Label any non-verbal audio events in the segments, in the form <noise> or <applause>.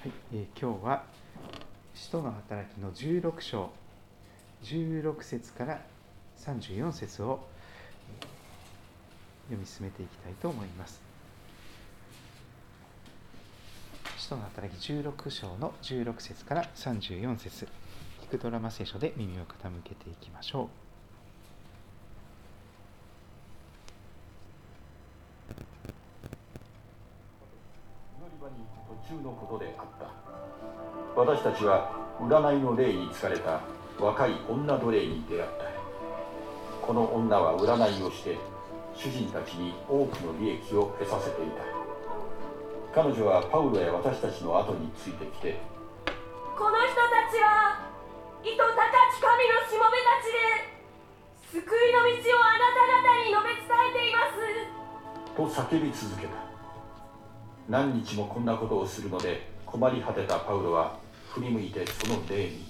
はい。え、今日は使徒の働きの16章。16節から34節を読み進めていきたいと思います。使徒の働き16章の16節から34節。聞くドラマ聖書で耳を傾けていきましょう。私たちは占いの霊に疲れた若い女奴隷に出会った。この女は占いをして主人たちに多くの利益を得させていた。彼女はパウロや私たちの後についてきてこの人たちは意図高き神のしもべたちで救いの道をあなた方に述べ伝えています。と叫び続けた。何日もこんなことをするので困り果てたパウロは振り向いてその霊に。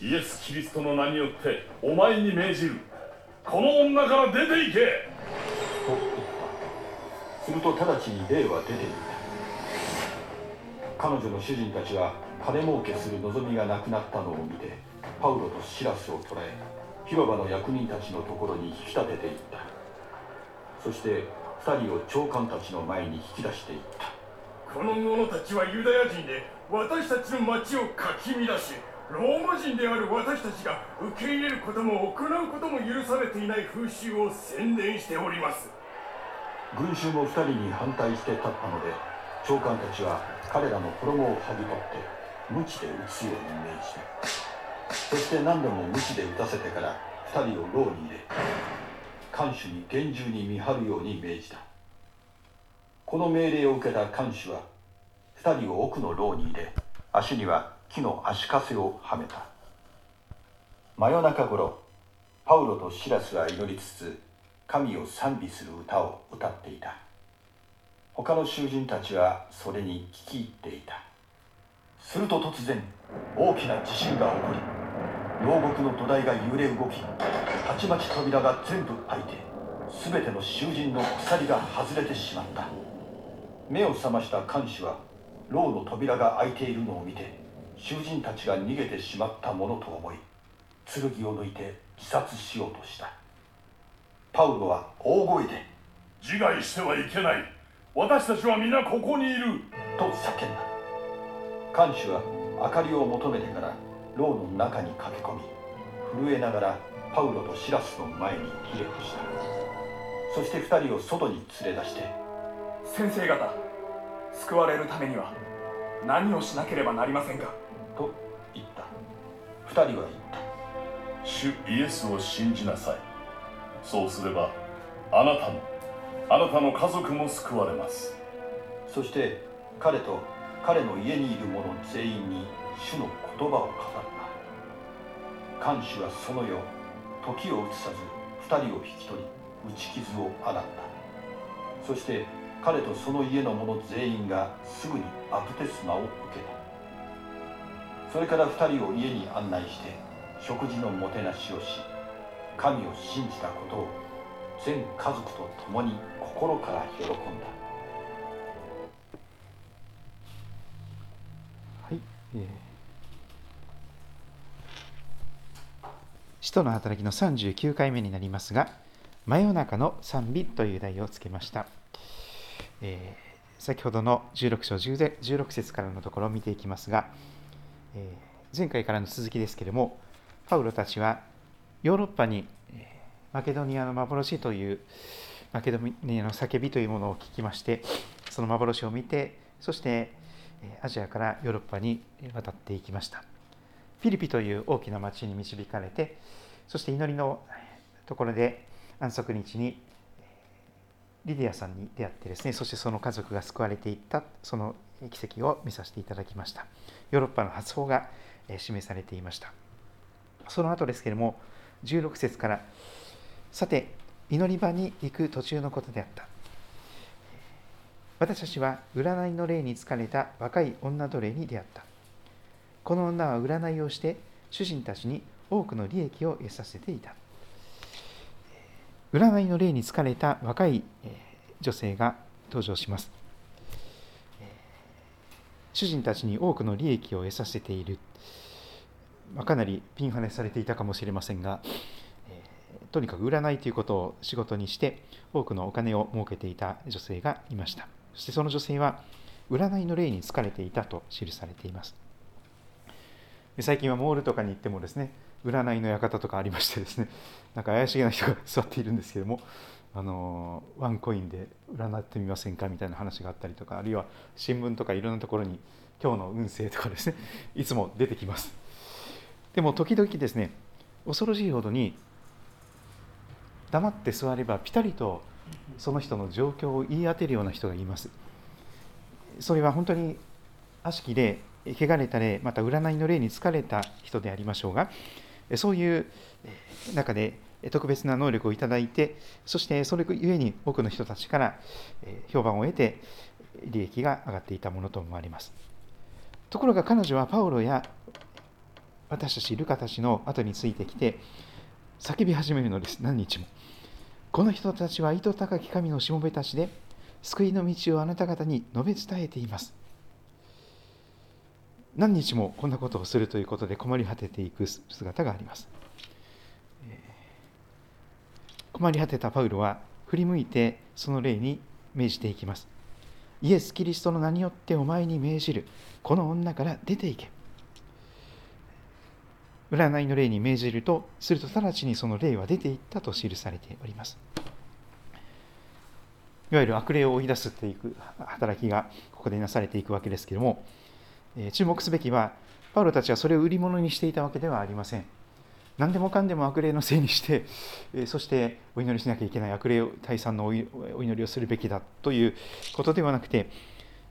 イエス・キリストの名によってお前に命じる。この女から出て行け。と言った。すると直ちに霊は出ていた。彼女の主人たちは金儲けする望みがなくなったのを見てパウロとシラスを捕らえ広場の役人たちのところに引き立てていった。そして2人を長官たちの前に引き出していったこの者たちはユダヤ人で私たちの町をかき乱しローマ人である私たちが受け入れることも行うことも許されていない風習を宣伝しております。群衆も2人に反対して立ったので長官たちは彼らの衣を剥ぎ取って無知で撃つように命じた。そして何度も無知で撃たせてから2人を牢に入れ看守に厳重に見張るように命じた。この命令を受けた看守は2人を奥の牢に入れ足には木の足かせをはめた。真夜中頃パウロとシラスは祈りつつ神を賛美する歌を歌っていた。他の囚人たちはそれに聞き入っていた。すると突然大きな地震が起こり牢獄の土台が揺れ動きたちまち扉が全部開いて全ての囚人の鎖が外れてしまった。目を覚ました看守は牢の扉が開いているのを見て囚人たちが逃げてしまったものと思い剣を抜いて自殺しようとした。パウロは大声で「自害してはいけない。私たちは皆ここにいる」と叫んだ。看守は明かりを求めてから牢の中に駆け込み震えながらパウロとシラスの前にひれ伏した。そして2人を外に連れ出して先生方救われるためには何をしなければなりませんか？と言った。2人は言った。主イエスを信じなさい。そうすればあなたもあなたの家族も救われます。そして彼と彼の家にいる者全員に主の言葉を語った。看守はその夜時を移さず2人を引き取り打ち傷を洗った。そして彼とその家の者全員がすぐにバプテスマを受けた。それから2人を家に案内して食事のもてなしをし神を信じたことを全家族と共に心から喜んだ。はい、えー、使徒の働きの39回目になりますが「真夜中の賛美」という題をつけました。えー、先ほどの16章10で16節からのところを見ていきますが、えー、前回からの続きですけれども、パウロたちはヨーロッパにマケドニアの幻というマケドニアの叫びというものを聞きまして、その幻を見て、そしてアジアからヨーロッパに渡っていきました。フィリピという大きな町に導かれて、そして祈りのところで安息日にリディアさんに出会ってですねそしてその家族が救われていったその奇跡を見させていただきました。ヨーロッパの発想が示されていました。その後ですけれども16節からさて祈り場に行く途中のことであった。私たちは占いの霊に疲れた若い女奴隷に出会った。この女は占いをして主人たちに多くの利益を得させていた。占いの霊に疲れた若い女性が登場します。主人たちに多くの利益を得させている、まあ、かなりピンハネされていたかもしれませんが、え、とにかく占いということを仕事にして多くのお金を儲けていた女性がいました。そしてその女性は占いの霊に疲れていたと記されています。最近はモールとかに行ってもですね占いの館とかありましてですね <laughs> なんか怪しげな人が座っているんですけどもあのワンコインで占ってみませんかみたいな話があったりとかあるいは新聞とかいろんなところに今日の運勢とかですね <laughs> いつも出てきます。でも時々ですね恐ろしいほどに黙って座ればピタリとその人の状況を言い当てるような人がいます。それは本当に悪しき霊汚れた霊また占いの霊に疲れた人でありましょうがそういう中で特別な能力をいただいて、そしてそれゆえに多くの人たちから評判を得て、利益が上がっていたものと思われます。ところが彼女はパウロや私たちルカたちの後についてきて、叫び始めるのです、何日も。この人たちは糸高き神のしもべたちで、救いの道をあなた方に述べ伝えています。何日もこんなことをするということで困り果てていく姿があります。困り果てたパウロは振り向いてその霊に命じていきます。イエス・キリストの名によってお前に命じる。この女から出ていけ。占いの霊に命じると、すると直ちにその霊は出ていったと記されております。いわゆる悪霊を追い出すっていく働きがここでなされていくわけですけれども、注目すべきは、パウロたちはそれを売り物にしていたわけではありません。何でもかんでも悪霊のせいにして、<laughs> そしてお祈りしなきゃいけない悪霊退散のお祈りをするべきだということではなくて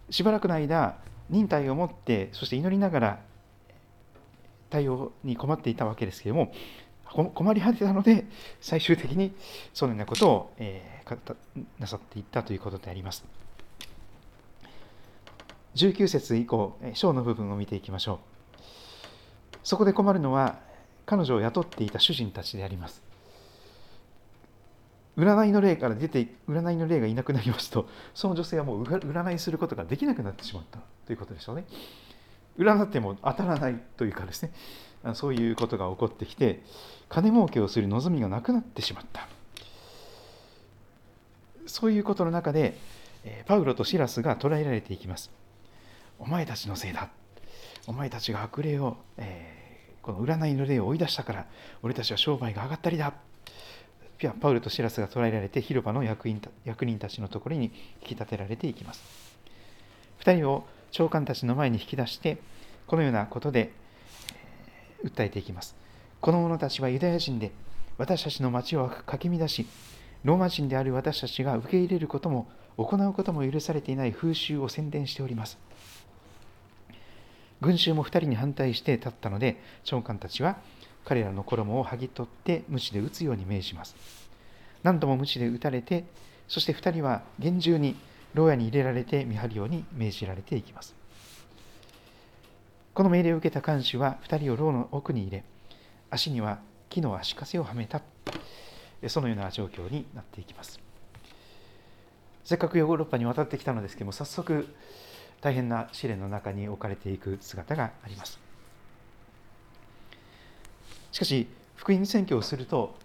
しばらくの間忍耐を持ってそして祈りながら対応に困っていたわけですけれども困り果てたので最終的にそのようなことを、えー、なさっていったということであります19節以降章の部分を見ていきましょう。そこで困るのは彼女を雇っていた主人たちであります。占いの霊から出て占いの霊がいなくなりますとその女性はもう占いすることができなくなってしまった。ということでしょうね。占っても当たらないというかですね。そういうことが起こってきて金儲けをする望みがなくなってしまった。そういうことの中でパウロとシラスが捕らえられていきます。お前たちのせいだ。お前たちが悪霊を、えーこの占いの霊を追い出したから俺たちは商売が上がったりだ。パウルとシラスが捕らえられて広場の役員役人たちのところに引き立てられていきます。2人を長官たちの前に引き出してこのようなことで訴えていきます。この者たちはユダヤ人で私たちの町をかき乱しローマ人である私たちが受け入れることも行うことも許されていない風習を宣伝しております。群衆も2人に反対して立ったので長官たちは彼らの衣を剥ぎ取って鞭で打つように命じます。何度も鞭で打たれてそして2人は厳重に牢屋に入れられて見張るように命じられていきます。この命令を受けた看守は2人を牢の奥に入れ足には木の足かせをはめた。そのような状況になっていきます。せっかくヨーロッパに渡ってきたのですけども早速大変な試練の中に置かれていく姿があります。しかし、福音宣教をすると、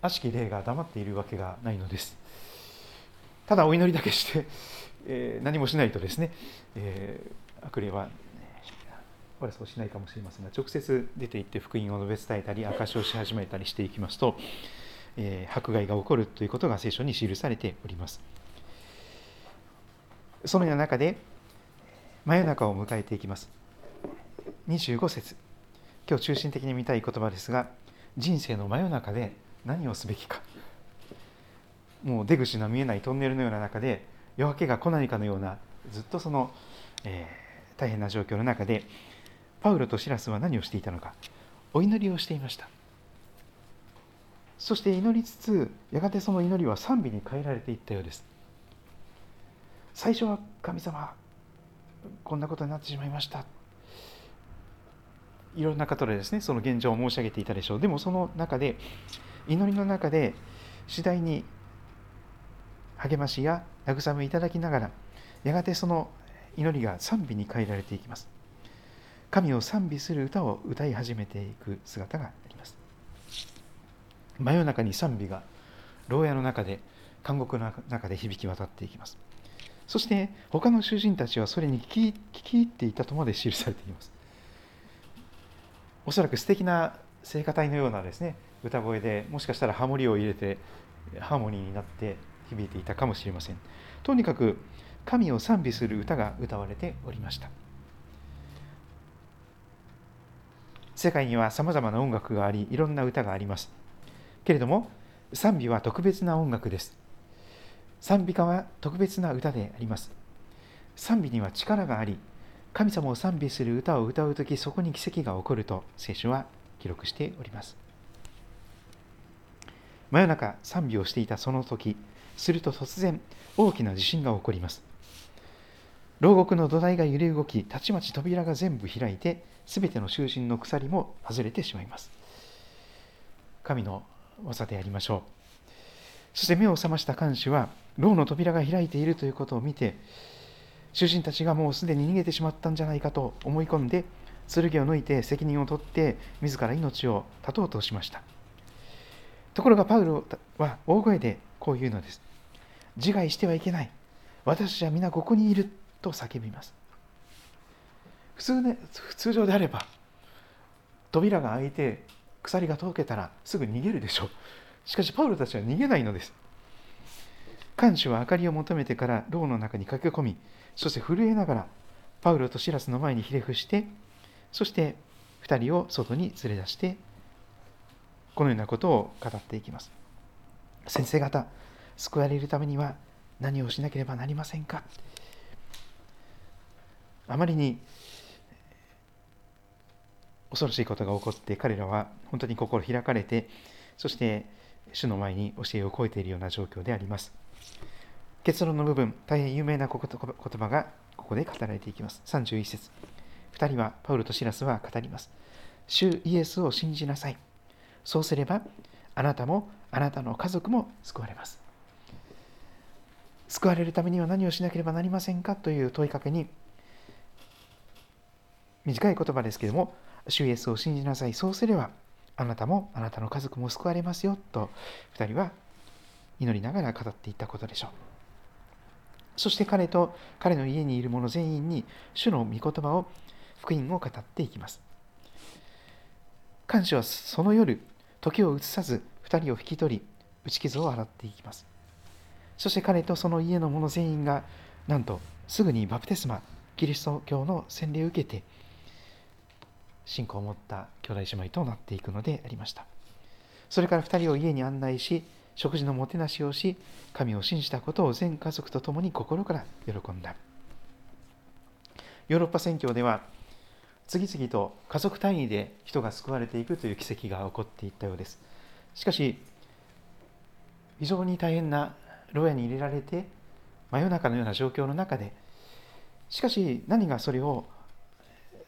悪しき霊が黙っているわけがないのです。ただお祈りだけして、えー、何もしないとですね、えー、悪霊は、これそうしないかもしれませんが、直接出て行って福音を述べ伝えたり、証しをし始めたりしていきますと、えー、迫害が起こるということが聖書に記されております。そのような中で真夜中を迎えていきます。25節。今日中心的に見たい言葉ですが人生の真夜中で何をすべきか。もう出口の見えないトンネルのような中で夜明けが来ないかのようなずっとその、えー、大変な状況の中でパウロとシラスは何をしていたのか。お祈りをしていました。そして祈りつつやがてその祈りは賛美に変えられていったようです。最初は神様こんなことになってしまいました。いろんな方でですねその現状を申し上げていたでしょう。でもその中で祈りの中で次第に励ましや慰めいただきながらやがてその祈りが賛美に変えられていきます。神を賛美する歌を歌い始めていく姿があります。真夜中に賛美が牢屋の中で監獄の中で響き渡っていきます。そして他の囚人たちはそれに聞き入っていたとまで記されています。おそらく素敵な聖歌隊のようなですね歌声でもしかしたらハモリを入れてハーモニーになって響いていたかもしれません。とにかく神を賛美する歌が歌われておりました。世界にはさまざまな音楽がありいろんな歌があります。けれども賛美は特別な音楽です。賛美歌は特別な歌であります。賛美には力があり神様を賛美する歌を歌う時そこに奇跡が起こると聖書は記録しております。真夜中賛美をしていたその時すると突然大きな地震が起こります。牢獄の土台が揺れ動きたちまち扉が全部開いてすべての囚人の鎖も外れてしまいます。神の技でありましょう。そして目を覚ました看守は牢の扉が開いているということを見て囚人たちがもうすでに逃げてしまったんじゃないかと思い込んで剣を抜いて責任を取って自ら命を絶とうとしました。ところがパウロは大声でこう言うのです。自害してはいけない。私は皆ここにいると叫びます。普通ね通常であれば扉が開いて鎖が解けたらすぐ逃げるでしょ。うしかしパウロたちは逃げないのです。看守は明かりを求めてから牢の中に駆け込みそして震えながらパウロとシラスの前にひれ伏してそして2人を外に連れ出してこのようなことを語っていきます。先生方救われるためには何をしなければなりませんか？あまりに恐ろしいことが起こって彼らは本当に心開かれてそして主の前に教えを超えているような状況であります。結論の部分大変有名な言葉がここで語られていきます。31節。2人はパウルとシラスは語ります。主イエスを信じなさい。そうすればあなたもあなたの家族も救われます。救われるためには何をしなければなりませんかという問いかけに短い言葉ですけれども主イエスを信じなさい。そうすればあなたもあなたの家族も救われますよと2人は祈りながら語っていったことでしょう。そして彼と彼の家にいる者全員に主の御言葉を福音を語っていきます。看守はその夜時を移さず2人を引き取り打ち傷を洗っていきます。そして彼とその家の者全員がなんとすぐにバプテスマキリスト教の洗礼を受けて信仰を持った兄弟姉妹となっていくのでありました。それから2人を家に案内し食事のもてなしをし神を信じたことを全家族と共に心から喜んだ。ヨーロッパ宣教では次々と家族単位で人が救われていくという奇跡が起こっていったようです。しかし非常に大変な牢屋に入れられて真夜中のような状況の中でしかし何がそれを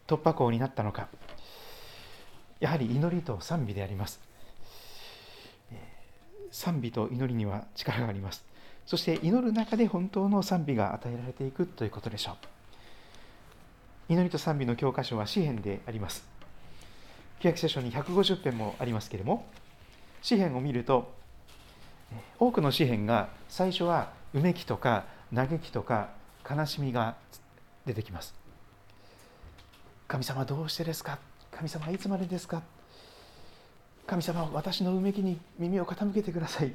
突破口になったのか。やはり祈りと賛美であります。賛美と祈りには力があります。そして祈る中で本当の賛美が与えられていくということでしょう。祈りと賛美の教科書は詩篇であります。旧約聖書に150編もありますけれども詩篇を見ると多くの詩篇が最初はうめきとか嘆きとか悲しみが出てきます。神様どうしてですか？神様いつまでですか？神様私のうめきに耳を傾けてください。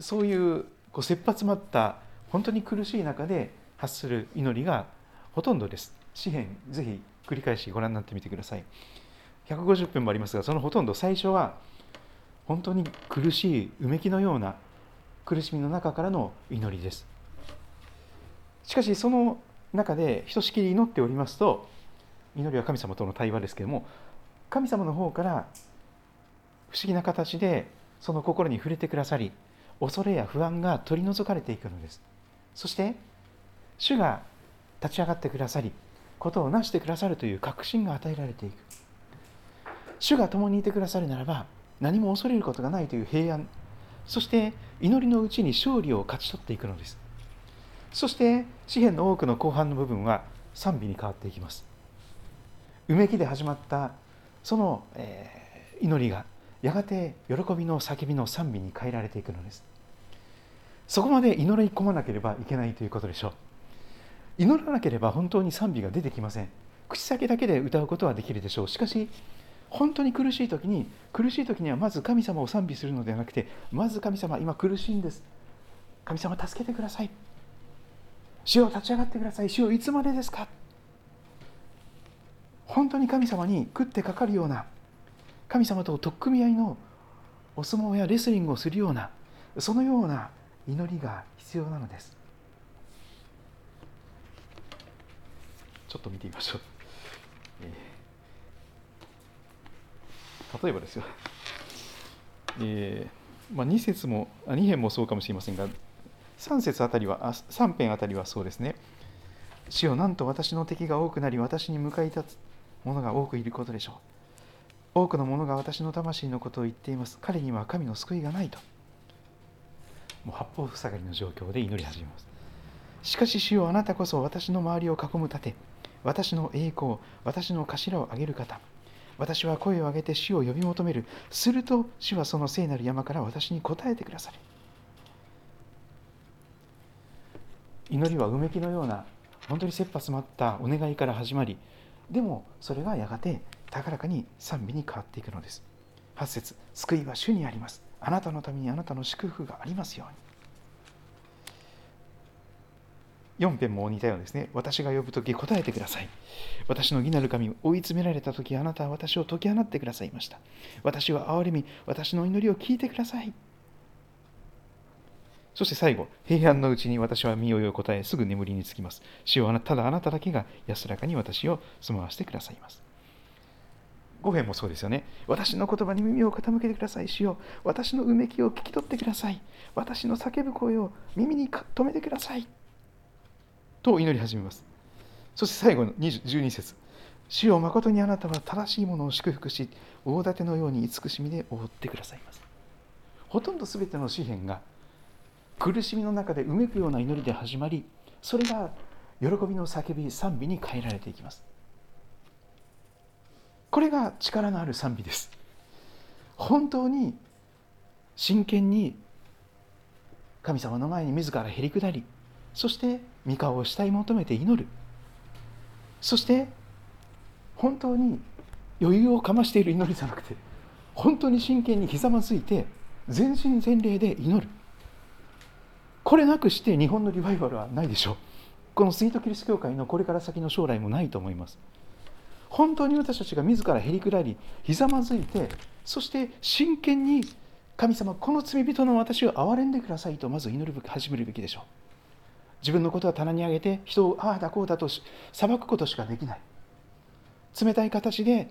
そういうこう切羽詰まった本当に苦しい中で発する祈りがほとんどです。詩篇ぜひ繰り返しご覧になってみてください。150分もありますがそのほとんど最初は本当に苦しいうめきのような苦しみの中からの祈りです。しかしその中でひとしきり祈っておりますと祈りは神様との対話ですけども神様の方から不思議な形でその心に触れてくださり恐れや不安が取り除かれていくのです。そして主が立ち上がってくださりことを成してくださるという確信が与えられていく。主が共にいてくださるならば何も恐れることがないという平安。そして祈りのうちに勝利を勝ち取っていくのです。そして詩篇の多くの後半の部分は賛美に変わっていきます。うめきで始まったその、えー、祈りがやがて喜びの叫びの賛美に変えられていくのです。そこまで祈り込まなければいけないということでしょう。祈らなければ本当に賛美が出てきません。口先だけで歌うことはできるでしょう。しかし本当に苦しい時に苦しい時にはまず神様を賛美するのではなくてまず神様今苦しいんです。神様助けてください。主を立ち上がってください。主をいつまでですか。本当に神様に食ってかかるような神様と取っ組み合いのお相撲やレスリングをするようなそのような祈りが必要なのです。ちょっと見てみましょう、えー、例えばですよ、えーまあ、2節もあ2編もそうかもしれませんが3節あたりはあ3編あたりはそうですね。主よなんと私の敵が多くなり私に向かい立つ者が多くいることでしょう。多くの者が私の魂のことを言っています。彼には神の救いがないと。もう八方塞がりの状況で祈り始めます。しかし主よあなたこそ私の周りを囲む盾。私の栄光。私の頭を上げる方。私は声を上げて主を呼び求める。すると主はその聖なる山から私に答えてくださる。祈りはうめきのような本当に切羽詰まったお願いから始まりでもそれがやがて高らかに賛美に変わっていくのです8節救いは主にありますあなたのためにあなたの祝福がありますように4編も似たようですね。私が呼ぶとき答えてください。私の義なる神、追い詰められたときあなたは私を解き放ってくださいました。私は憐れみ、私の祈りを聞いてください。そして最後、平安のうちに私は身をよ答え、すぐ眠りにつきます。主はただあなただけが安らかに私を住まわせてくださいます。5編もそうですよね。私の言葉に耳を傾けてください。主よ私のうめきを聞き取ってください。私の叫ぶ声を耳に留めてください。と祈り始めます。そして最後の12節主よ誠にあなたは正しいものを祝福し、大盾のように慈しみで覆ってくださいます。ほとんど全ての詩篇が苦しみの中でうめくような祈りで始まり、それが喜びの叫び、賛美に変えられていきます。これが力のある賛美です。本当に真剣に神様の前に自らへり下り、そして御顔を慕い求めて祈る。そして本当に余裕をかましている祈りじゃなくて、本当に真剣にひざまずいて、全身全霊で祈る。これなくして日本のリバイバルはないでしょう。このスイートキリスト教会のこれから先の将来もないと思います。本当に私たちが自らへりくらりひざまずいてそして真剣に神様この罪人の私を憐れんでくださいとまず祈るべき始めるべきでしょう自分のことは棚に上げて人をああだこうだと裁くことしかできない冷たい形で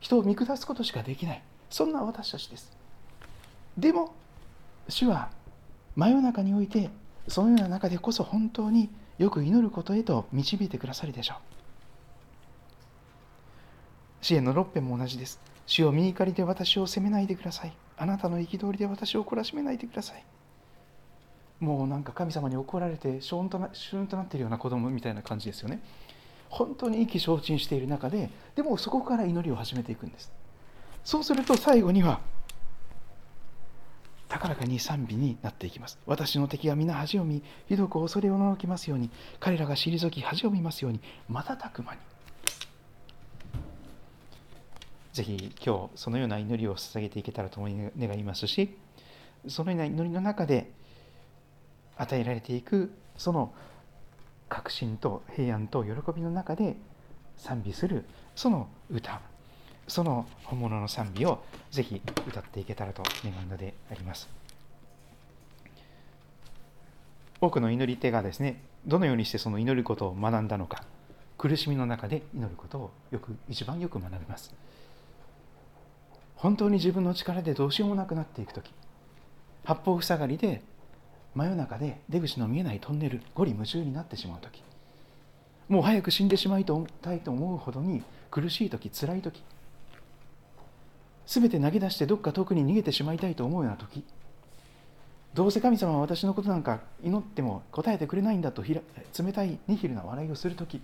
人を見下すことしかできないそんな私たちですでも主は真夜中においてそのような中でこそ本当によく祈ることへと導いてくださるでしょう支援の6編も同じです。主を右怒りで私を責めないでください。あなたの憤りで私を懲らしめないでください。もうなんか神様に怒られてシュンとなシュンとなっているような子供みたいな感じですよね。本当に意気消沈している中で、でもそこから祈りを始めていくんです。そうすると最後には、高らかに賛美になっていきます。私の敵が皆恥を見、ひどく恐れをののきますように、彼らが退き恥を見ますように、瞬く間に。ぜひ今日そのような祈りを捧げていけたらと思い願いますしそのような祈りの中で与えられていくその確信と平安と喜びの中で賛美するその歌その本物の賛美をぜひ歌っていけたらと願うのであります。多くの祈り手がですねどのようにしてその祈ることを学んだのか苦しみの中で祈ることをよく一番よく学びます。本当に自分の力でどうしようもなくなっていく時八方塞がりで真夜中で出口の見えないトンネルゴリ夢中になってしまう時もう早く死んでしまいたいと思うほどに苦しい時辛い時全て投げ出してどっか遠くに逃げてしまいたいと思うような時どうせ神様は私のことなんか祈っても答えてくれないんだと冷たいニヒルな笑いをする時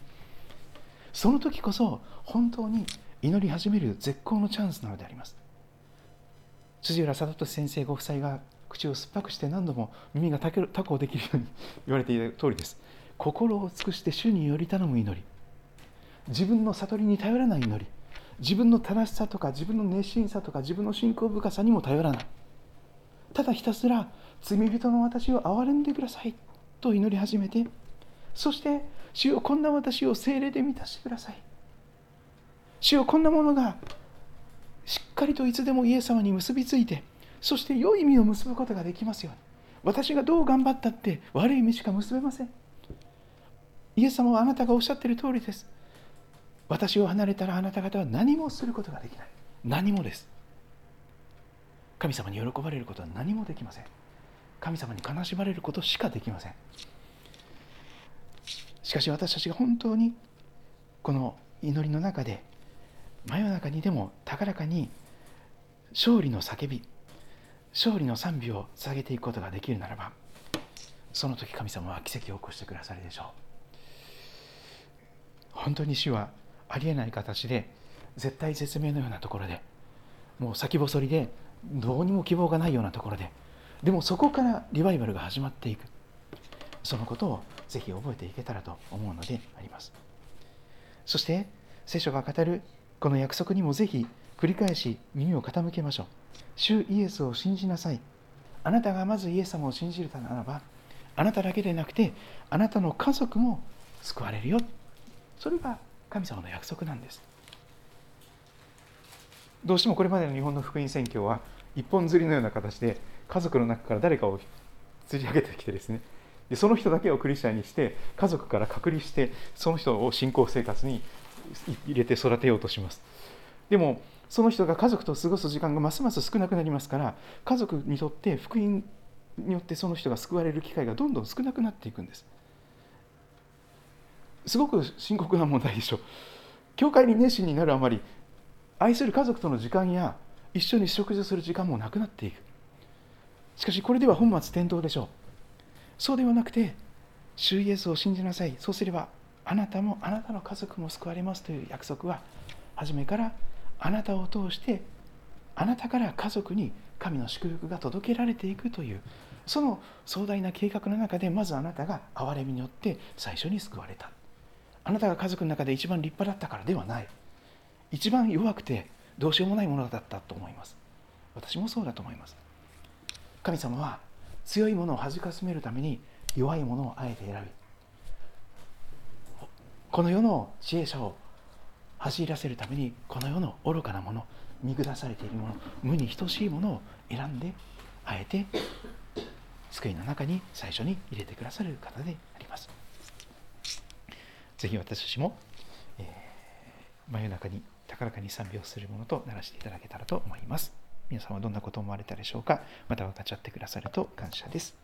その時こそ本当に祈り始める絶好のチャンスなのであります。辻浦貞俊先生ご夫妻が口を酸っぱくして何度も耳がタコできるように言われていた通りです。心を尽くして主により頼む祈り。自分の悟りに頼らない祈り。自分の正しさとか自分の熱心さとか自分の信仰深さにも頼らない。ただひたすら罪人の私を憐れんでくださいと祈り始めてそして主よこんな私を精霊で満たしてください。主よこんなものがしっかりといつでもイエス様に結びついてそして良い意味を結ぶことができますように。私がどう頑張ったって悪い意味しか結べません。イエス様はあなたがおっしゃっている通りです。私を離れたらあなた方は何もすることができない。何もです。神様に喜ばれることは何もできません。神様に悲しまれることしかできません。しかし私たちが本当にこの祈りの中で真夜中にでも高らかに勝利の叫び勝利の賛美を捧げていくことができるならばその時神様は奇跡を起こしてくださるでしょう。本当に主はありえない形で絶対絶命のようなところでもう先細りでどうにも希望がないようなところででもそこからリバイバルが始まっていく。そのことをぜひ覚えていけたらと思うのであります。そして聖書が語るこの約束にもぜひ繰り返し耳を傾けましょう。主イエスを信じなさい。あなたがまずイエス様を信じるならばあなただけでなくてあなたの家族も救われるよ。それが神様の約束なんです。どうしてもこれまでの日本の福音宣教は一本釣りのような形で家族の中から誰かを釣り上げてきてですね。でその人だけをクリスチャンにして家族から隔離してその人を信仰生活に入れて育てようとします。でもその人が家族と過ごす時間がますます少なくなりますから家族にとって福音によってその人が救われる機会がどんどん少なくなっていくんです。すごく深刻な問題でしょ。う教会に熱心になるあまり愛する家族との時間や一緒に食事する時間もなくなっていく。しかしこれでは本末転倒でしょう。そうではなくて主イエスを信じなさい。そうすればあなたもあなたの家族も救われますという約束は初めからあなたを通してあなたから家族に神の祝福が届けられていくというその壮大な計画の中でまずあなたが憐れみによって最初に救われた。あなたが家族の中で一番立派だったからではない。一番弱くてどうしようもないものだったと思います。私もそうだと思います。神様は強いものを恥かすめるために弱いものをあえて選びこの世の知恵者を走らせるためにこの世の愚かなもの見下されているもの無に等しいものを選んであえて救いの中に最初に入れてくださる方であります。ぜひ私たちも、えー、真夜中に高らかに賛美をするものとならしていただけたらと思います。皆さんはどんなことを思われたでしょうか？また分かっちゃってくださると感謝です。